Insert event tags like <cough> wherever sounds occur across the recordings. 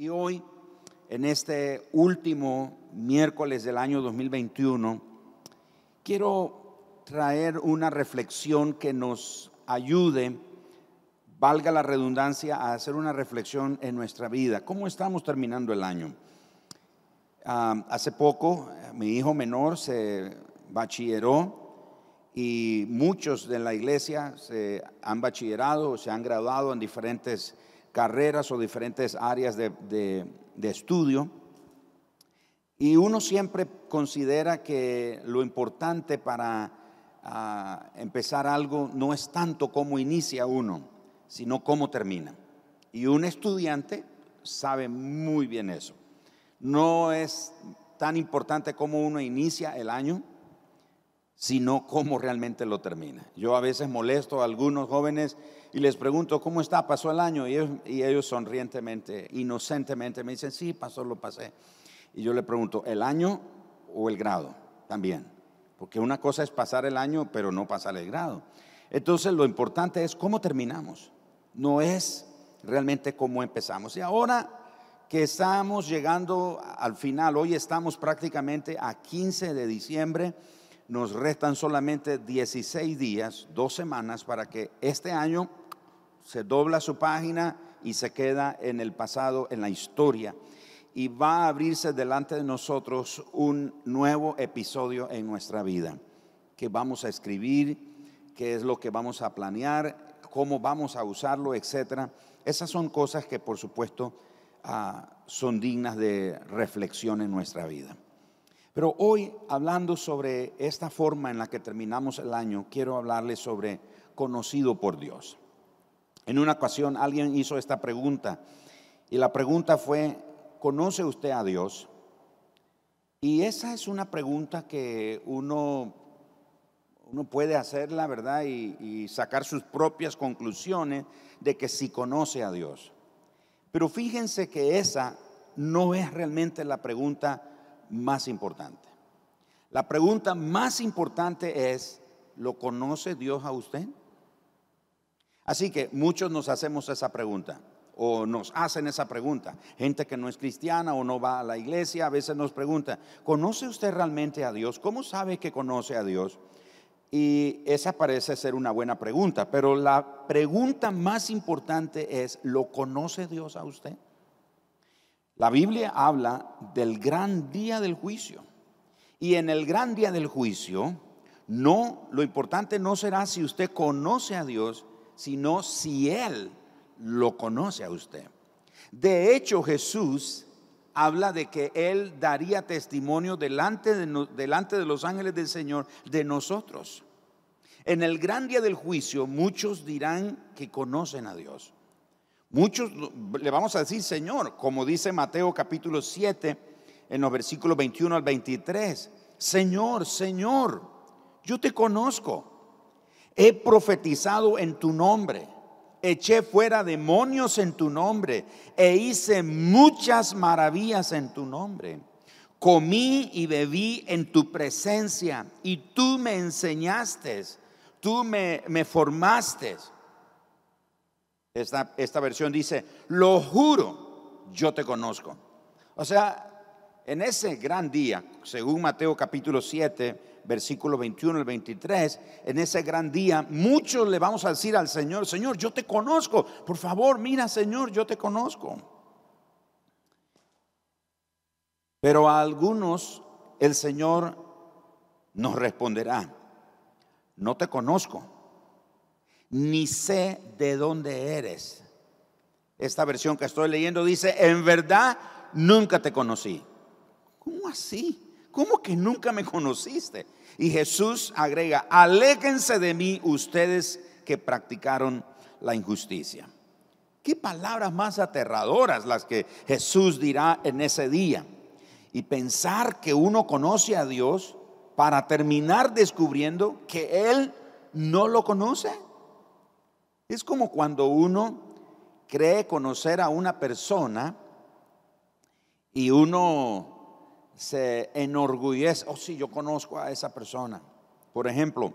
Y hoy, en este último miércoles del año 2021, quiero traer una reflexión que nos ayude, valga la redundancia, a hacer una reflexión en nuestra vida. ¿Cómo estamos terminando el año? Ah, hace poco mi hijo menor se bachilleró y muchos de la iglesia se han bachillerado, se han graduado en diferentes carreras o diferentes áreas de, estudio. Y uno siempre considera que lo importante para ah, empezar algo no es tanto cómo inicia uno, sino cómo termina. Y un estudiante sabe muy bien eso. No es tan importante cómo uno inicia el año, sino cómo realmente lo termina. Yo a veces molesto a algunos jóvenes y les pregunto, ¿cómo está? ¿Pasó el año? Y ellos, sonrientemente, inocentemente me dicen, sí, pasó, lo pasé. Y yo le pregunto, ¿el año o el grado? También. Porque una cosa es pasar el año, pero no pasar el grado. Entonces lo importante es cómo terminamos. No es realmente cómo empezamos. Y ahora que estamos llegando al final, hoy estamos prácticamente a 15 de diciembre nos restan solamente 16 días, dos semanas, para que este año se dobla su página y se queda en el pasado, en la historia. Y va a abrirse delante de nosotros un nuevo episodio en nuestra vida, que vamos a escribir, qué es lo que vamos a planear, cómo vamos a usarlo, etcétera. Esas son cosas que, por supuesto, ah, son dignas de reflexión en nuestra vida. Pero hoy, hablando sobre esta forma en la que terminamos el año, quiero hablarles sobre conocido por Dios. En una ocasión alguien hizo esta pregunta y la pregunta fue, ¿conoce usted a Dios? Y esa es una pregunta que uno, uno puede hacerla, ¿verdad? Y, sacar sus propias conclusiones de que sí conoce a Dios. Pero fíjense que esa no es realmente la pregunta más importante. La pregunta más importante es, ¿lo conoce Dios a usted? Así que muchos nos hacemos esa pregunta o nos hacen esa pregunta. Gente que no es cristiana o no va a la iglesia a veces nos pregunta, ¿conoce usted realmente a Dios? ¿Cómo sabe que conoce a Dios? Y esa parece ser una buena pregunta, pero la pregunta más importante es, ¿lo conoce Dios a usted? La Biblia habla del gran día del juicio. Y en el gran día del juicio, no, lo importante no será si usted conoce a Dios, sino si Él lo conoce a usted. De hecho, Jesús habla de que Él daría testimonio delante de, los ángeles del Señor de nosotros. En el gran día del juicio, muchos dirán que conocen a Dios. Muchos le vamos a decir, Señor, como dice Mateo capítulo 7, en los versículos 21 al 23, Señor, Señor, yo te conozco, he profetizado en tu nombre, eché fuera demonios en tu nombre e hice muchas maravillas en tu nombre. Comí y bebí en tu presencia y tú me enseñaste, tú me, formaste. Esta, esta versión dice, lo juro, yo te conozco. O sea, en ese gran día, según Mateo capítulo 7, versículo 21 al 23, en ese gran día, muchos le vamos a decir al Señor, Señor, yo te conozco. Por favor, mira, Señor, yo te conozco. Pero a algunos el Señor nos responderá, no te conozco ni sé de dónde eres. Esta versión que estoy leyendo dice, en verdad nunca te conocí. ¿Cómo así? ¿Cómo que nunca me conociste? Y Jesús agrega, aléjense de mí ustedes que practicaron la injusticia. Qué palabras más aterradoras las que Jesús dirá en ese día. Y pensar que uno conoce a Dios para terminar descubriendo que Él no lo conoce. Es como cuando uno cree conocer a una persona y uno se enorgullece, oh sí, yo conozco a esa persona. Por ejemplo,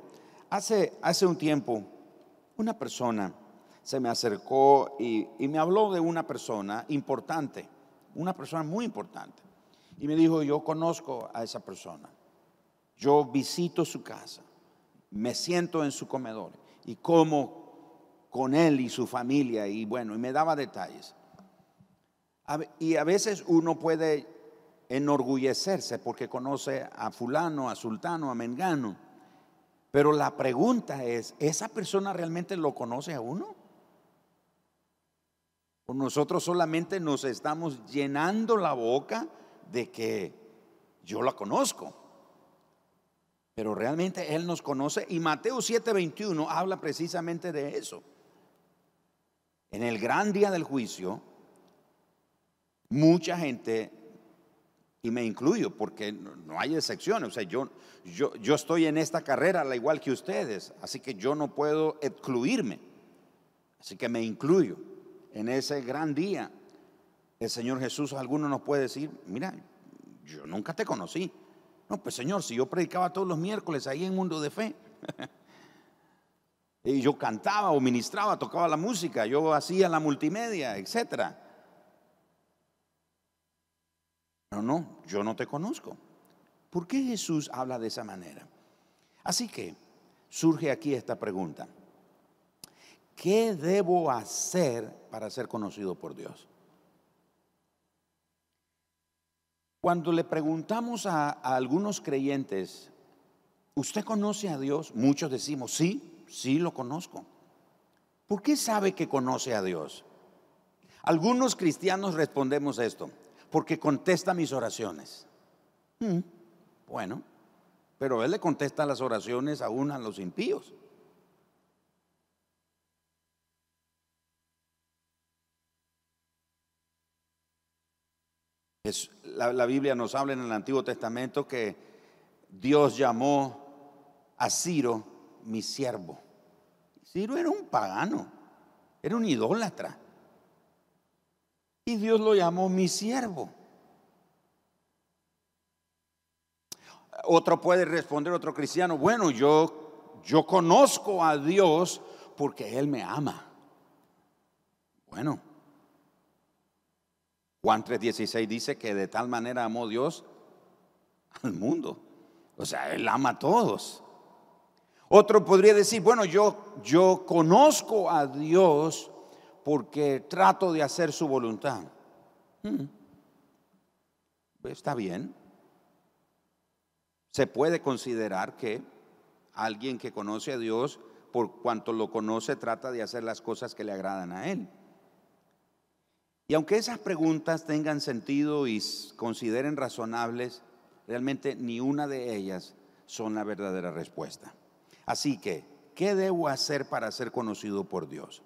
hace, hace un tiempo una persona se me acercó y, y me habló de una persona importante una persona muy importante. Y me dijo, yo conozco a esa persona. Yo visito su casa, me siento en su comedor y como con él y su familia y bueno, y me daba detalles. Y a veces uno puede enorgullecerse porque conoce a fulano, a sultano, a mengano. Pero la pregunta es, ¿esa persona realmente lo conoce a uno? ¿O nosotros solamente nos estamos llenando la boca de que yo la conozco? Pero realmente Él nos conoce y Mateo 7:21 habla precisamente de eso. En el gran día del juicio, mucha gente y me incluyo porque no hay excepciones. O sea, yo, yo, yo estoy en esta carrera al igual que ustedes, así que yo no puedo excluirme. Así que me incluyo en ese gran día. El Señor Jesús, alguno nos puede decir, mira, yo nunca te conocí. No, pues Señor, si yo predicaba todos los miércoles ahí en Mundo de Fe, <laughs> y yo cantaba o ministraba, tocaba la música, yo hacía la multimedia, etcétera. No, no, yo no te conozco. ¿Por qué Jesús habla de esa manera? Así que surge aquí esta pregunta. ¿Qué debo hacer para ser conocido por Dios? Cuando le preguntamos a, algunos creyentes, ¿usted conoce a Dios? Muchos decimos, sí, sí lo conozco. ¿Por qué sabe que conoce a Dios? Algunos cristianos respondemos esto porque contesta mis oraciones. Mm, bueno, pero Él le contesta las oraciones aún a los impíos. La, la, Biblia nos habla en el Antiguo Testamento que Dios llamó a Ciro mi siervo. Ciro era un pagano, era un idólatra. Y Dios lo llamó mi siervo. Otro puede responder, otro cristiano, bueno, yo, yo conozco a Dios porque Él me ama. Bueno, Juan 3:16 dice que de tal manera amó Dios al mundo. O sea, Él ama a todos. Otro podría decir, bueno, yo, yo conozco a Dios porque trato de hacer su voluntad. Hmm. Está bien. Se puede considerar que alguien que conoce a Dios, por cuanto lo conoce, trata de hacer las cosas que le agradan a Él. Y aunque esas preguntas tengan sentido y consideren razonables, realmente ni una de ellas son la verdadera respuesta. Así que, ¿qué debo hacer para ser conocido por Dios?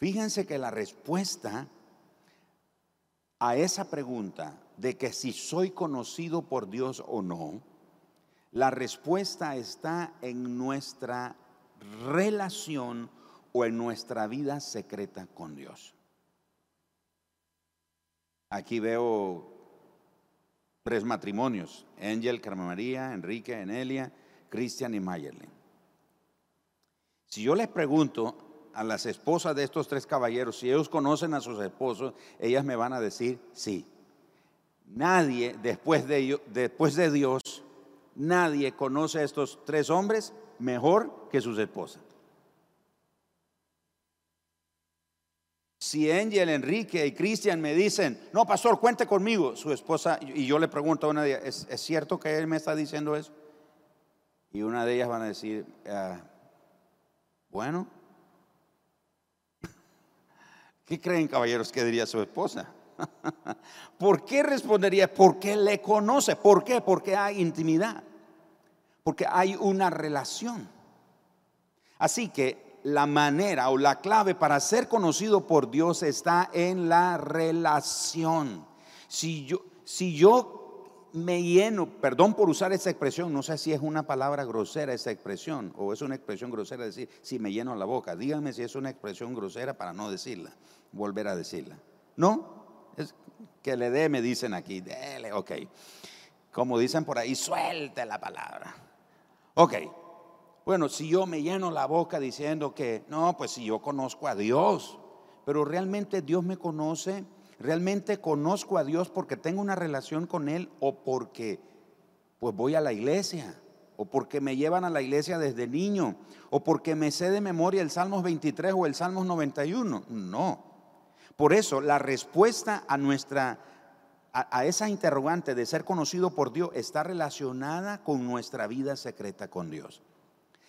Fíjense que la respuesta a esa pregunta de que si soy conocido por Dios o no, la respuesta está en nuestra relación o en nuestra vida secreta con Dios. Aquí veo tres matrimonios, Angel, Carmen María, Enrique, Enelia, Cristian y Mayerlin. Si yo les pregunto, a las esposas de estos tres caballeros, si ellos conocen a sus esposos, ellas me van a decir sí. Nadie después de, Dios, nadie conoce a estos tres hombres mejor que sus esposas. Si Angel, Enrique y Cristian me dicen, no, pastor, cuente conmigo, su esposa, y yo le pregunto a una de ellas, ¿es, cierto que él me está diciendo eso? Y una de ellas van a decir, ah, bueno, ¿Qué creen, caballeros, que diría su esposa? <laughs> ¿Por qué respondería? Porque le conoce. ¿Por qué? Porque hay intimidad. Porque hay una relación. Así que la manera o la clave para ser conocido por Dios está en la relación. Si yo, si yo me lleno, perdón por usar esa expresión, no sé si es una palabra grosera esa expresión o es una expresión grosera decir, si me lleno la boca, díganme si es una expresión grosera para no decirla, volver a decirla. ¿No? Es que le dé, me dicen aquí, dele, ok. Como dicen por ahí, suelte la palabra. Ok. Bueno, si yo me lleno la boca diciendo que, no, pues si yo conozco a Dios, pero realmente Dios me conoce ¿realmente conozco a Dios porque tengo una relación con Él o porque pues voy a la iglesia? ¿O porque me llevan a la iglesia desde niño? ¿O porque me sé de memoria el Salmos 23 o el Salmos 91? No. Por eso la respuesta a nuestra a, esa interrogante de ser conocido por Dios está relacionada con nuestra vida secreta con Dios.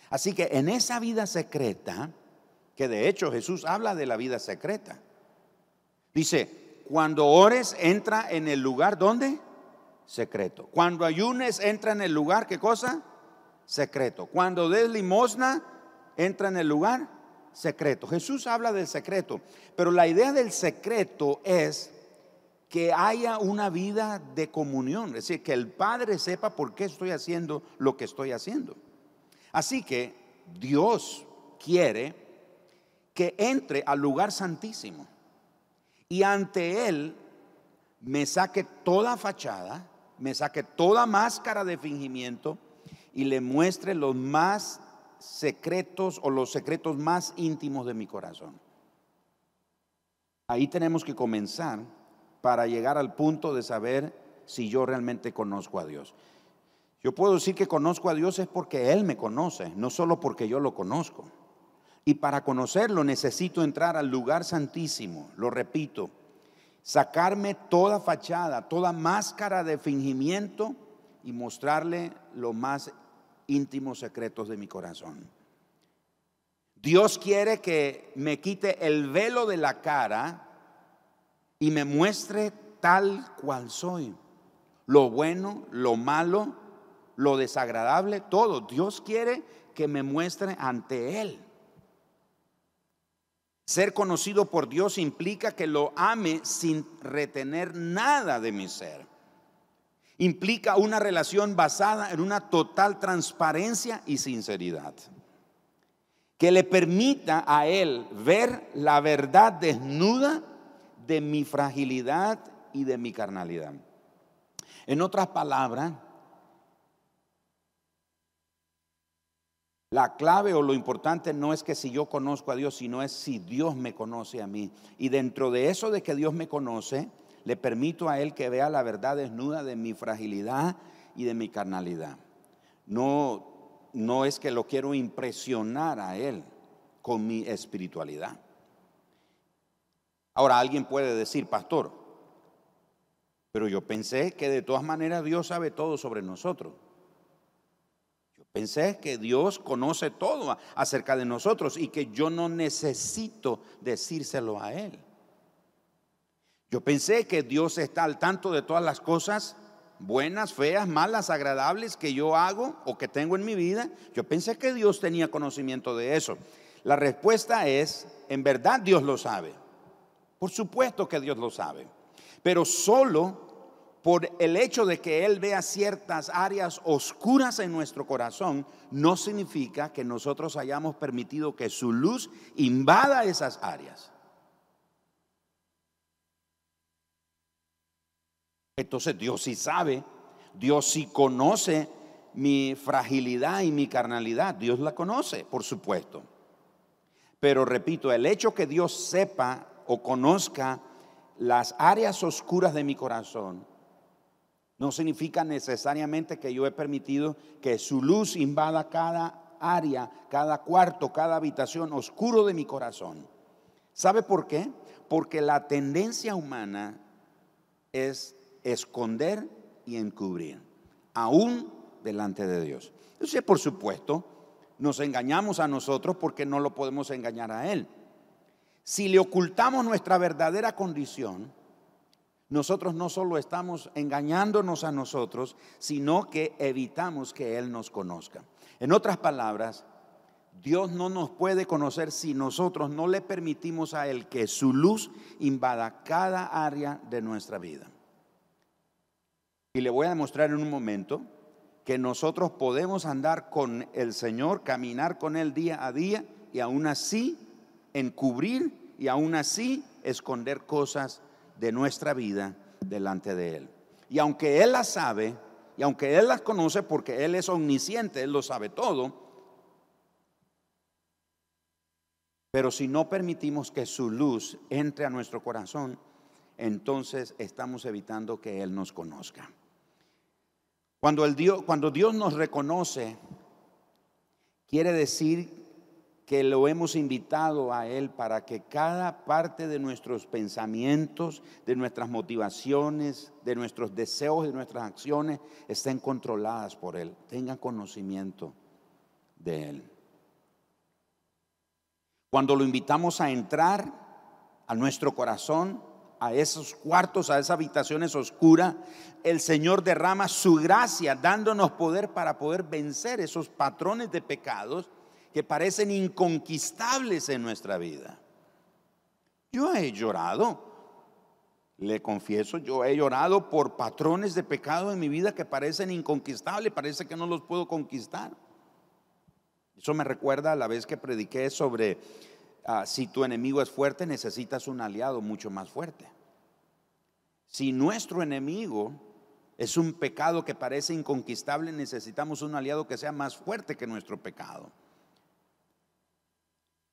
Así que en esa vida secreta, que de hecho Jesús habla de la vida secreta, dice, cuando ores entra en el lugar donde? Secreto. Cuando ayunes entra en el lugar, ¿qué cosa? Secreto. Cuando des limosna entra en el lugar secreto. Jesús habla del secreto, pero la idea del secreto es que haya una vida de comunión, es decir, que el Padre sepa por qué estoy haciendo lo que estoy haciendo. Así que Dios quiere que entre al lugar santísimo y ante Él me saque toda fachada, me saque toda máscara de fingimiento y le muestre los más secretos o los secretos más íntimos de mi corazón. Ahí tenemos que comenzar para llegar al punto de saber si yo realmente conozco a Dios. Yo puedo decir que conozco a Dios es porque Él me conoce, no solo porque yo lo conozco. Y para conocerlo necesito entrar al lugar santísimo, lo repito, sacarme toda fachada, toda máscara de fingimiento y mostrarle los más íntimos secretos de mi corazón. Dios quiere que me quite el velo de la cara y me muestre tal cual soy. Lo bueno, lo malo, lo desagradable, todo. Dios quiere que me muestre ante Él. Ser conocido por Dios implica que lo ame sin retener nada de mi ser. Implica una relación basada en una total transparencia y sinceridad. Que le permita a Él ver la verdad desnuda de mi fragilidad y de mi carnalidad. En otras palabras, la clave o lo importante no es que si yo conozco a Dios, sino es si Dios me conoce a mí. Y dentro de eso de que Dios me conoce, le permito a Él que vea la verdad desnuda de mi fragilidad y de mi carnalidad. No, no es que lo quiero impresionar a Él con mi espiritualidad. Ahora alguien puede decir, pastor, pero yo pensé que de todas maneras Dios sabe todo sobre nosotros. Yo pensé que Dios conoce todo acerca de nosotros y que yo no necesito decírselo a Él. Yo pensé que Dios está al tanto de todas las cosas buenas, feas, malas, agradables que yo hago o que tengo en mi vida. Yo pensé que Dios tenía conocimiento de eso. La respuesta es, en verdad Dios lo sabe. Por supuesto que Dios lo sabe, pero solo por el hecho de que Él vea ciertas áreas oscuras en nuestro corazón, no significa que nosotros hayamos permitido que su luz invada esas áreas. Entonces Dios sí sabe, Dios sí conoce mi fragilidad y mi carnalidad, Dios la conoce, por supuesto. Pero repito, el hecho que Dios sepa o conozca las áreas oscuras de mi corazón, no significa necesariamente que yo he permitido que su luz invada cada área, cada cuarto, cada habitación oscuro de mi corazón. ¿Sabe por qué? Porque la tendencia humana es esconder y encubrir, aún delante de Dios. Entonces, por supuesto, nos engañamos a nosotros porque no lo podemos engañar a Él. Si le ocultamos nuestra verdadera condición, nosotros no solo estamos engañándonos a nosotros, sino que evitamos que Él nos conozca. En otras palabras, Dios no nos puede conocer si nosotros no le permitimos a Él que su luz invada cada área de nuestra vida. Y le voy a demostrar en un momento que nosotros podemos andar con el Señor, caminar con Él día a día y aún así encubrir y aún así esconder cosas de nuestra vida delante de Él. Y aunque Él las sabe, y aunque Él las conoce porque Él es omnisciente, Él lo sabe todo, pero si no permitimos que su luz entre a nuestro corazón, entonces estamos evitando que Él nos conozca. Cuando, el Dios, cuando Dios nos reconoce, quiere decir que lo hemos invitado a Él para que cada parte de nuestros pensamientos, de nuestras motivaciones, de nuestros deseos, de nuestras acciones estén controladas por Él, tengan conocimiento de Él. Cuando lo invitamos a entrar a nuestro corazón, a esos cuartos, a esas habitaciones oscuras, el Señor derrama su gracia dándonos poder para poder vencer esos patrones de pecados que parecen inconquistables en nuestra vida. Yo he llorado, le confieso, yo he llorado por patrones de pecado en mi vida que parecen inconquistables, parece que no los puedo conquistar. Eso me recuerda a la vez que prediqué sobre ah, si tu enemigo es fuerte, necesitas un aliado mucho más fuerte. Si nuestro enemigo es un pecado que parece inconquistable, necesitamos un aliado que sea más fuerte que nuestro pecado.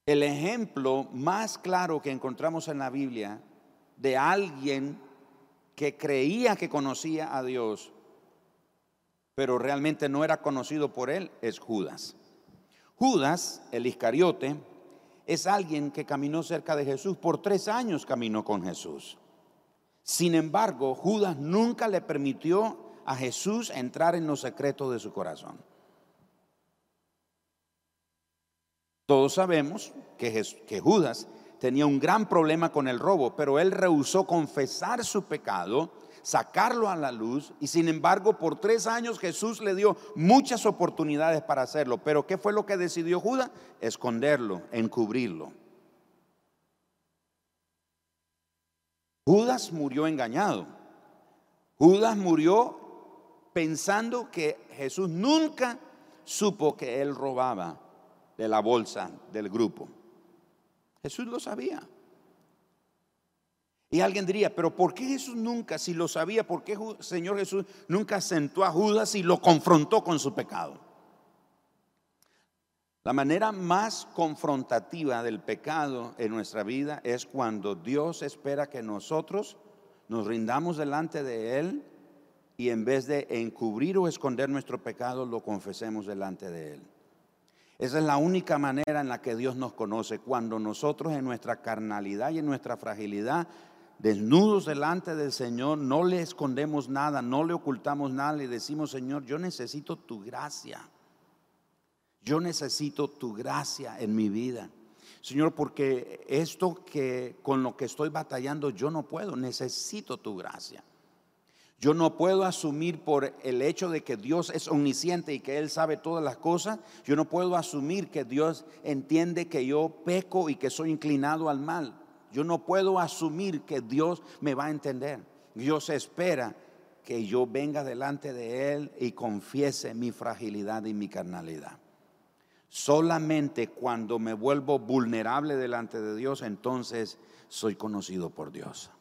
El ejemplo más claro que encontramos en la Biblia de alguien que creía que conocía a Dios, pero realmente no era conocido por él, es Judas. Judas, el Iscariote, es alguien que caminó cerca de Jesús, por tres años caminó con Jesús. Sin embargo, Judas nunca le permitió a Jesús entrar en los secretos de su corazón. Todos sabemos que, Judas tenía un gran problema con el robo, pero él rehusó confesar su pecado, sacarlo a la luz, y sin embargo por tres años Jesús le dio muchas oportunidades para hacerlo. Pero ¿qué fue lo que decidió Judas? Esconderlo, encubrirlo. Judas murió engañado. Judas murió pensando que Jesús nunca supo que él robaba de la bolsa del grupo. Jesús lo sabía. Y alguien diría, pero ¿por qué Jesús nunca, si lo sabía, por qué Señor Jesús nunca sentó a Judas y lo confrontó con su pecado? La manera más confrontativa del pecado en nuestra vida es cuando Dios espera que nosotros nos rindamos delante de Él y en vez de encubrir o esconder nuestro pecado, lo confesemos delante de Él. Esa es la única manera en la que Dios nos conoce, cuando nosotros en nuestra carnalidad y en nuestra fragilidad, desnudos delante del Señor, no le escondemos nada, no le ocultamos nada, le decimos, Señor, yo necesito tu gracia. Yo necesito tu gracia en mi vida. Señor, porque esto que con lo que estoy batallando yo no puedo, necesito tu gracia. Yo no puedo asumir por el hecho de que Dios es omnisciente y que Él sabe todas las cosas, yo no puedo asumir que Dios entiende que yo peco y que soy inclinado al mal. Yo no puedo asumir que Dios me va a entender. Dios espera que yo venga delante de Él y confiese mi fragilidad y mi carnalidad. Solamente cuando me vuelvo vulnerable delante de Dios, entonces soy conocido por Dios.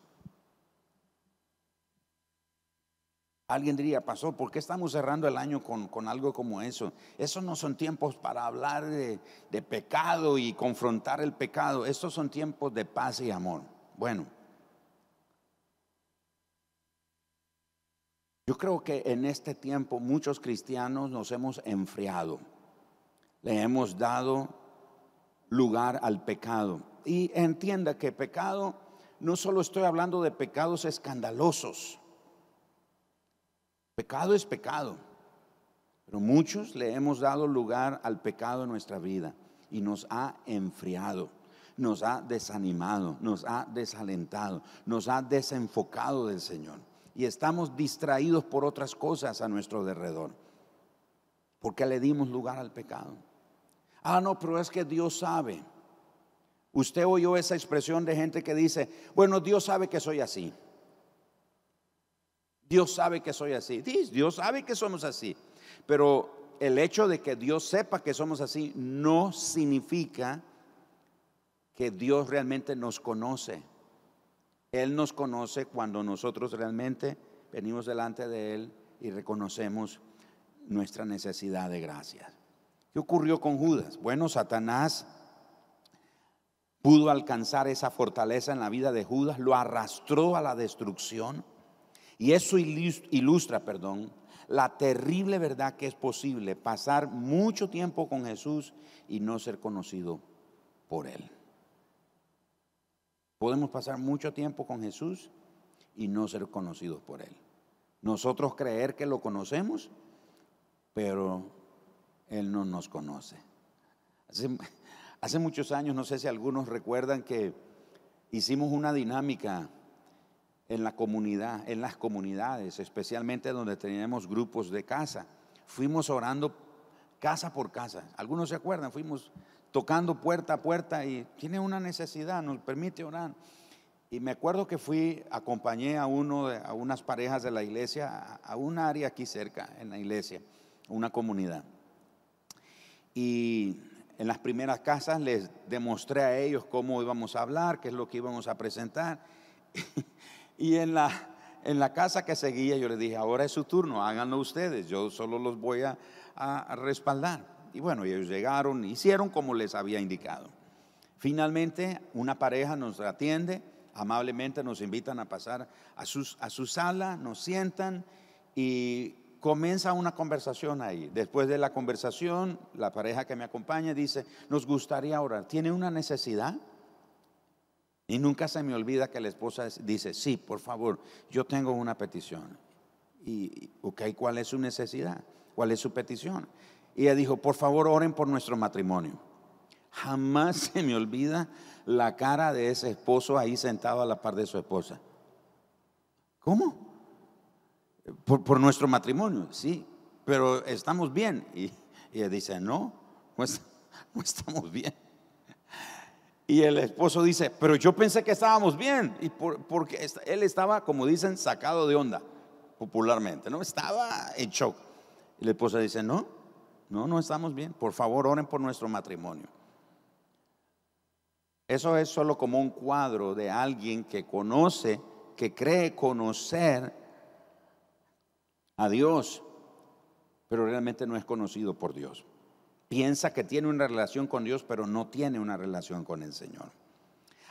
Alguien diría, pasó, ¿por qué estamos cerrando el año con, algo como eso? Esos no son tiempos para hablar de, de pecado y confrontar el pecado. Estos son tiempos de paz y amor. Bueno, yo creo que en este tiempo muchos cristianos nos hemos enfriado. Le hemos dado lugar al pecado. Y entienda que pecado, no solo estoy hablando de pecados escandalosos Pecado es pecado, pero muchos le hemos dado lugar al pecado en nuestra vida y nos ha enfriado, nos ha desanimado, nos ha desalentado, nos ha desenfocado del Señor. Y estamos distraídos por otras cosas a nuestro derredor, porque le dimos lugar al pecado. Ah, no, pero es que Dios sabe. Usted oyó esa expresión de gente que dice, bueno, Dios sabe que soy así. Dios sabe que soy así. Dios sabe que somos así. Pero el hecho de que Dios sepa que somos así no significa que Dios realmente nos conoce. Él nos conoce cuando nosotros realmente venimos delante de Él y reconocemos nuestra necesidad de gracia. ¿Qué ocurrió con Judas? Bueno, Satanás pudo alcanzar esa fortaleza en la vida de Judas, lo arrastró a la destrucción. Y eso ilustra, perdón, la terrible verdad que es posible pasar mucho tiempo con Jesús y no ser conocido por Él. Podemos pasar mucho tiempo con Jesús y no ser conocidos por Él. Nosotros creer que lo conocemos, pero Él no nos conoce. Hace, muchos años, no sé si algunos recuerdan que hicimos una dinámica en la comunidad, en las comunidades, especialmente donde teníamos grupos de casa. Fuimos orando casa por casa. Algunos se acuerdan, fuimos tocando puerta a puerta y tiene una necesidad, nos permite orar. Y me acuerdo que fui, acompañé a uno, a unas parejas de la iglesia, a un área aquí cerca, en la iglesia, una comunidad. Y en las primeras casas les demostré a ellos cómo íbamos a hablar, qué es lo que íbamos a presentar. <laughs> y en la, en la casa que seguía yo les dije, ahora es su turno, háganlo ustedes, yo solo los voy a, a respaldar. Y bueno, ellos llegaron, hicieron como les había indicado. Finalmente, una pareja nos atiende amablemente nos invitan a pasar a, sus, a su sala, nos sientan y comienza una conversación ahí. Después de la conversación, la pareja que me acompaña dice, nos gustaría orar. ¿Tiene una necesidad? Y nunca se me olvida que la esposa dice, sí, por favor, yo tengo una petición. Y, ok, ¿cuál es su necesidad? ¿Cuál es su petición? Y ella dijo, por favor, oren por nuestro matrimonio. Jamás <laughs> se me olvida la cara de ese esposo ahí sentado a la par de su esposa. ¿Cómo? Por, nuestro matrimonio, sí, pero estamos bien. Y, ella dice, no, no <laughs> estamos bien. Y el esposo dice, pero yo pensé que estábamos bien. Y porque él estaba, como dicen, sacado de onda, popularmente, ¿no? Estaba en shock. Y la esposa dice, no, no, no estamos bien. Por favor, oren por nuestro matrimonio. Eso es solo como un cuadro de alguien que conoce, que cree conocer a Dios, pero realmente no es conocido por Dios. Piensa que tiene una relación con Dios, pero no tiene una relación con el Señor.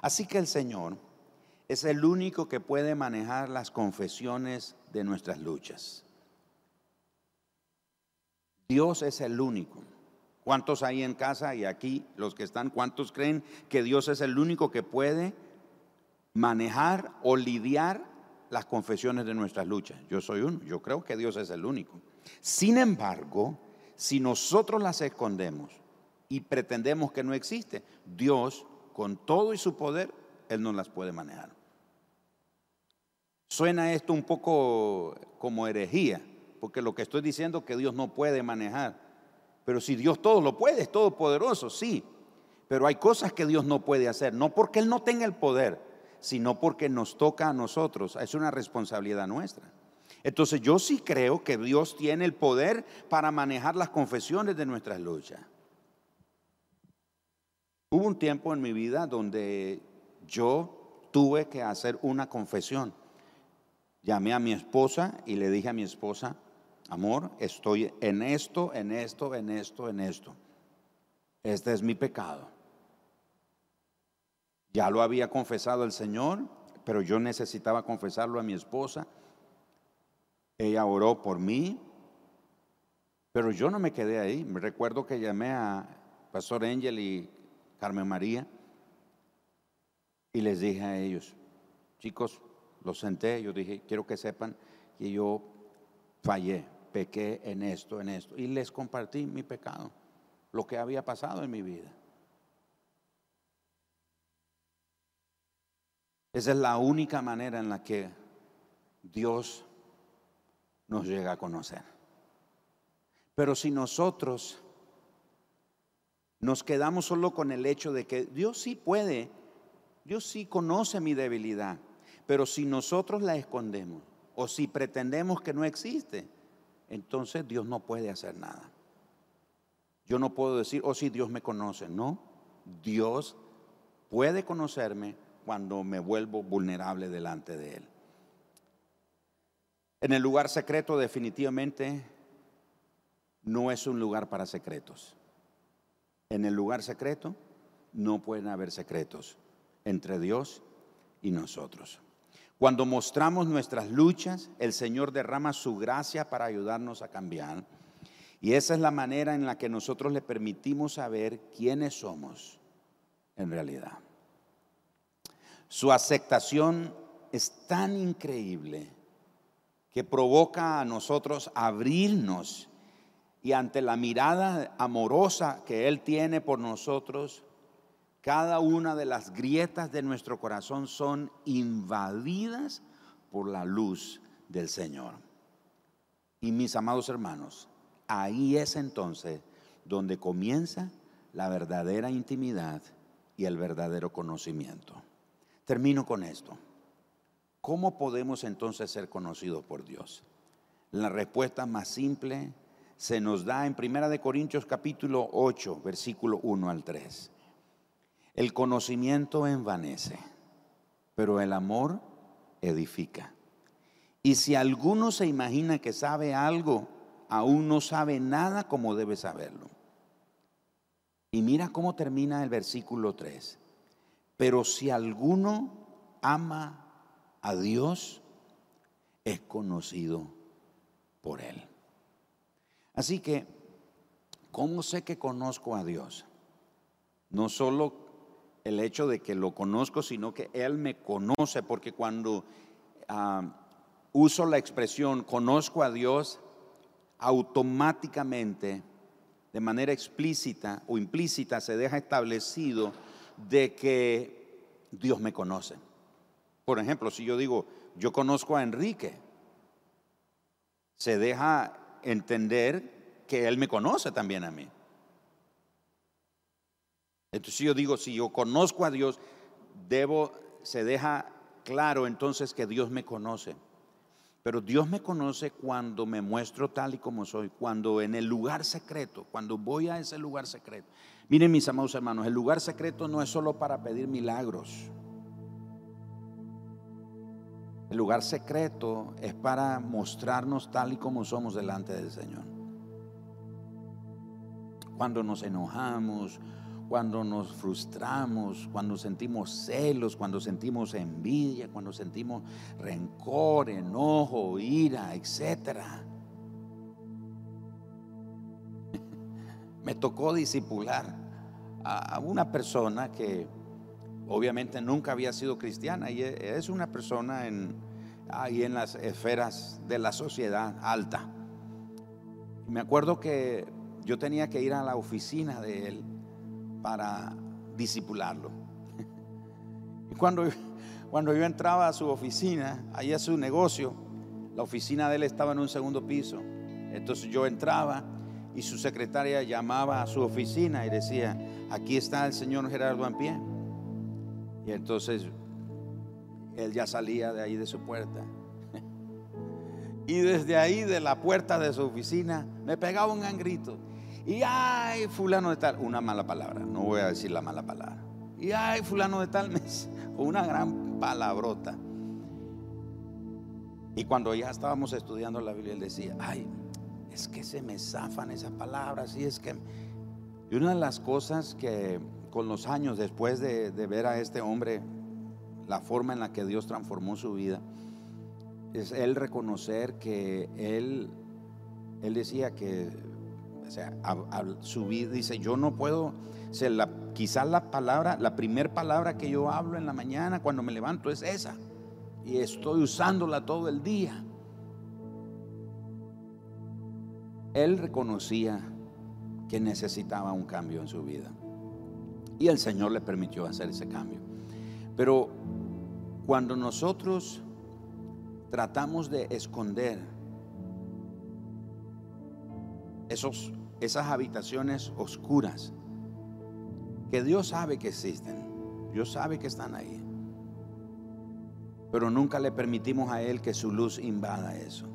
Así que el Señor es el único que puede manejar las confesiones de nuestras luchas. Dios es el único. ¿Cuántos hay en casa y aquí los que están, cuántos creen que Dios es el único que puede manejar o lidiar las confesiones de nuestras luchas? Yo soy uno, yo creo que Dios es el único. Sin embargo, si nosotros las escondemos y pretendemos que no existe, Dios, con todo y su poder, Él no las puede manejar. Suena esto un poco como herejía, porque lo que estoy diciendo es que Dios no puede manejar pero si Dios todo lo puede, es todopoderoso, sí. Pero hay cosas que Dios no puede hacer, no porque Él no tenga el poder, sino porque nos toca a nosotros. Es una responsabilidad nuestra. Entonces yo sí creo que Dios tiene el poder para manejar las confesiones de nuestras luchas. Hubo un tiempo en mi vida donde yo tuve que hacer una confesión. Llamé a mi esposa y le dije a mi esposa, amor, estoy en esto, en esto, en esto, en esto. Este es mi pecado. Ya lo había confesado el Señor, pero yo necesitaba confesarlo a mi esposa. Ella oró por mí, pero yo no me quedé ahí. Me recuerdo que llamé a Pastor Angel y Carmen María y les dije a ellos, chicos, los senté, yo dije, quiero que sepan que yo fallé, pequé en esto, en esto. Y les compartí mi pecado, lo que había pasado en mi vida. Esa es la única manera en la que Dios nos llega a conocer. Pero si nosotros nos quedamos solo con el hecho de que Dios sí puede, Dios sí conoce mi debilidad, pero si nosotros la escondemos o si pretendemos que no existe, entonces Dios no puede hacer nada. Yo no puedo decir, oh sí, Dios me conoce. No, Dios puede conocerme cuando me vuelvo vulnerable delante de Él. En el lugar secreto definitivamente no es un lugar para secretos. En el lugar secreto no pueden haber secretos entre Dios y nosotros. Cuando mostramos nuestras luchas, el Señor derrama su gracia para ayudarnos a cambiar. Y esa es la manera en la que nosotros le permitimos saber quiénes somos en realidad. Su aceptación es tan increíble que provoca a nosotros abrirnos y ante la mirada amorosa que Él tiene por nosotros, cada una de las grietas de nuestro corazón son invadidas por la luz del Señor. Y mis amados hermanos, ahí es entonces donde comienza la verdadera intimidad y el verdadero conocimiento. Termino con esto. ¿Cómo podemos entonces ser conocidos por Dios? La respuesta más simple se nos da en Primera de Corintios capítulo 8, versículo 1 al 3. El conocimiento envanece, pero el amor edifica. Y si alguno se imagina que sabe algo, aún no sabe nada como debe saberlo. Y mira cómo termina el versículo 3. Pero si alguno ama a Dios, es conocido por él. Así que, ¿cómo sé que conozco a Dios? No solo el hecho de que lo conozco, sino que Él me conoce, porque cuando ah, uso la expresión conozco a Dios, automáticamente, de manera explícita o implícita, se deja establecido de que Dios me conoce. Por ejemplo, si yo digo, yo conozco a Enrique, se deja entender que Él me conoce también a mí. Entonces yo digo, si yo conozco a Dios, debo, se deja claro entonces que Dios me conoce. Pero Dios me conoce cuando me muestro tal y como soy, cuando en el lugar secreto, cuando voy a ese lugar secreto. Miren mis amados hermanos, el lugar secreto no es solo para pedir milagros. El lugar secreto es para mostrarnos tal y como somos delante del Señor. Cuando nos enojamos, cuando nos frustramos, cuando sentimos celos, cuando sentimos envidia, cuando sentimos rencor, enojo, ira, etc. <laughs> Me tocó disipular a una persona que obviamente nunca había sido cristiana y e, es una persona en, ahí en las esferas de la sociedad alta. Me acuerdo que yo tenía que ir a la oficina de él para disipularlo. <laughs> Y cuando, cuando yo entraba a su oficina, ahí a su negocio, la oficina de él estaba en un segundo piso. Entonces yo entraba y su secretaria llamaba a su oficina y decía, aquí está el señor Gerardo Ampie. Y entonces él ya salía de ahí de su puerta. <laughs> Y desde ahí, de la puerta de su oficina, me pegaba un grito. Y ay, fulano de tal, una mala palabra, no voy a decir la mala palabra. Y ay, fulano de tal, <laughs> una gran palabrota. Y cuando ya estábamos estudiando la Biblia, él decía, ay, es que se me zafan esas palabras. Y es que... Y una de las cosas que con los años, después de, ver a este hombre, la forma en la que Dios transformó su vida, es él reconocer que él, él decía que, su vida, dice, yo no puedo, quizás la palabra, la primera palabra que yo hablo en la mañana cuando me levanto es esa, y estoy usándola todo el día. Él reconocía que necesitaba un cambio en su vida. Y el Señor le permitió hacer ese cambio. Pero cuando nosotros tratamos de esconder esos, esas habitaciones oscuras, que Dios sabe que existen, Dios sabe que están ahí, pero nunca le permitimos a Él que su luz invada eso.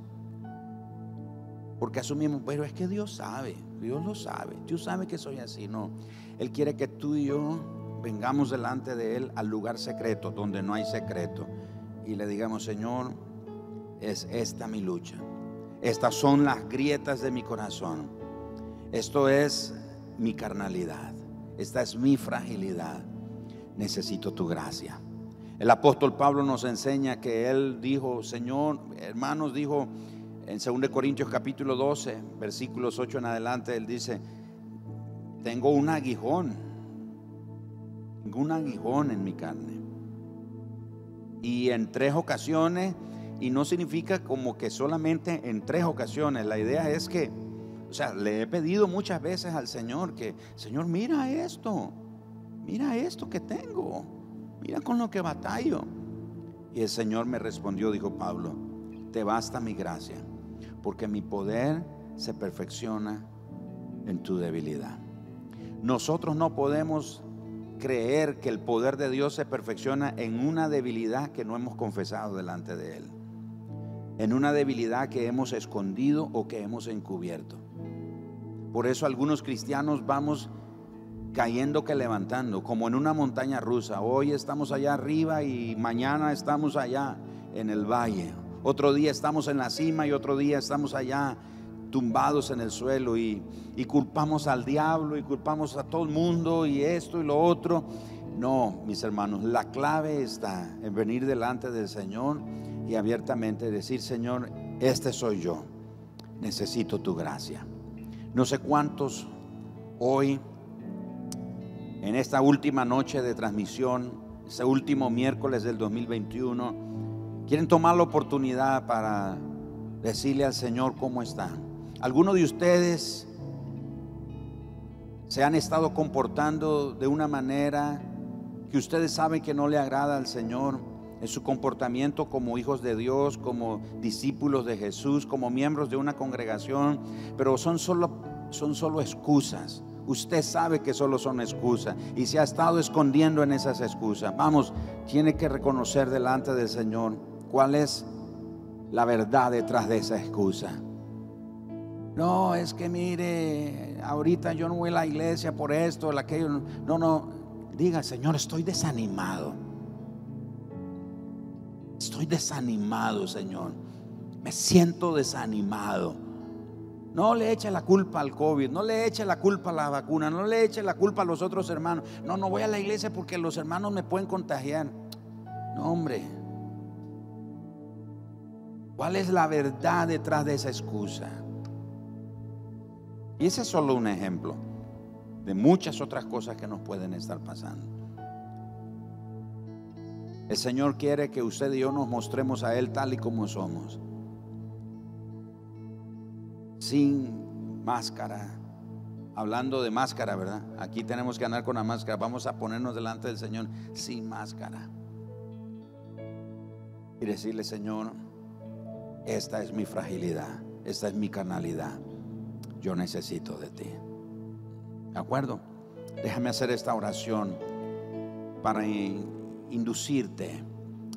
Porque asumimos, pero es que Dios sabe, Dios lo sabe, Dios sabe que soy así, no. Él quiere que tú y yo vengamos delante de Él al lugar secreto, donde no hay secreto, y le digamos, Señor, es esta mi lucha. Estas son las grietas de mi corazón. Esto es mi carnalidad. esta es mi fragilidad, necesito tu gracia. El apóstol Pablo nos enseña que él dijo, Señor, hermanos, dijo en 2 Corintios capítulo 12, versículos 8 en adelante, él dice, tengo un aguijón, tengo un aguijón en mi carne. Y en tres ocasiones, y no significa como que solamente en tres ocasiones, la idea es que, o sea, le he pedido muchas veces al Señor que, Señor, mira esto, mira esto que tengo, mira con lo que batallo. Y el Señor me respondió, dijo Pablo, te basta mi gracia, porque mi poder se perfecciona en tu debilidad. Nosotros no podemos creer que el poder de Dios se perfecciona en una debilidad que no hemos confesado delante de Él, en una debilidad que hemos escondido o que hemos encubierto. Por eso algunos cristianos vamos cayendo que levantando, como en una montaña rusa. Hoy estamos allá arriba y mañana estamos allá en el valle. Otro día estamos en la cima y otro día estamos allá tumbados en el suelo y, culpamos al diablo y culpamos a todo el mundo y esto y lo otro. No, mis hermanos, la clave está en venir delante del Señor y abiertamente decir, Señor, este soy yo, necesito tu gracia. No sé cuántos hoy, en esta última noche de transmisión, ese último miércoles del 2021, quieren tomar la oportunidad para decirle al Señor cómo están. Algunos de ustedes se han estado comportando de una manera que ustedes saben que no le agrada al Señor en su comportamiento como hijos de Dios, como discípulos de Jesús, como miembros de una congregación, pero son solo, son solo excusas. Usted sabe que solo son excusas y se ha estado escondiendo en esas excusas. Vamos, tiene que reconocer delante del Señor cuál es la verdad detrás de esa excusa. No, es que mire, ahorita yo no voy a la iglesia por esto, o aquello. No, no. Diga, Señor, estoy desanimado. Estoy desanimado, Señor. Me siento desanimado. No le eche la culpa al COVID, no le eche la culpa a la vacuna, no le eche la culpa a los otros hermanos. No, no voy a la iglesia porque los hermanos me pueden contagiar. No, hombre. ¿Cuál es la verdad detrás de esa excusa? Y ese es solo un ejemplo de muchas otras cosas que nos pueden estar pasando. El Señor quiere que usted y yo nos mostremos a Él tal y como somos. Sin máscara. Hablando de máscara, ¿verdad? Aquí tenemos que andar con la máscara. Vamos a ponernos delante del Señor sin máscara. Y decirle, Señor, esta es mi fragilidad, esta es mi carnalidad yo necesito de ti. ¿De acuerdo? Déjame hacer esta oración para inducirte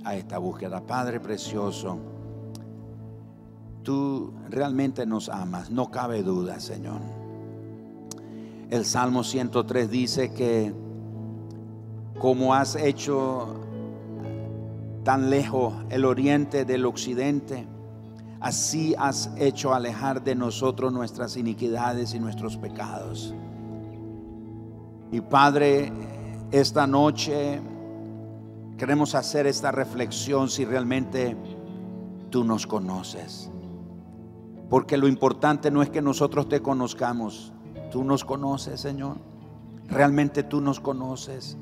a esta búsqueda. Padre precioso, tú realmente nos amas, no cabe duda, Señor. El Salmo 103 dice que como has hecho tan lejos el oriente del occidente, Así has hecho alejar de nosotros nuestras iniquidades y nuestros pecados. Y Padre, esta noche queremos hacer esta reflexión si realmente tú nos conoces. Porque lo importante no es que nosotros te conozcamos, tú nos conoces, Señor. Realmente tú nos conoces.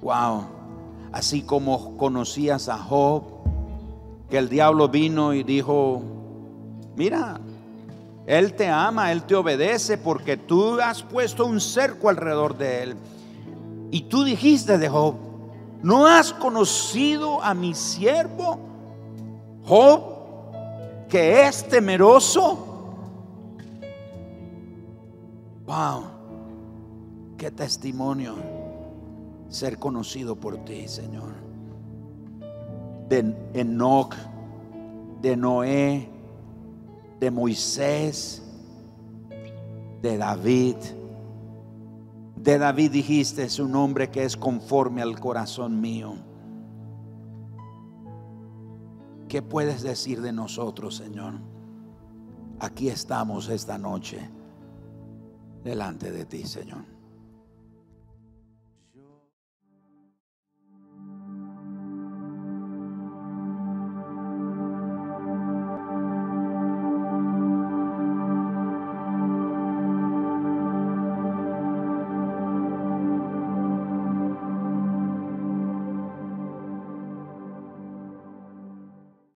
Wow. Así como conocías a Job, que el diablo vino y dijo, mira, Él te ama, Él te obedece porque tú has puesto un cerco alrededor de Él. Y tú dijiste de Job, ¿no has conocido a mi siervo Job que es temeroso? Wow, qué testimonio ser conocido por ti, Señor de Enoch, de Noé, de Moisés, de David. De David dijiste, es un hombre que es conforme al corazón mío. ¿Qué puedes decir de nosotros, Señor? Aquí estamos esta noche, delante de ti, Señor.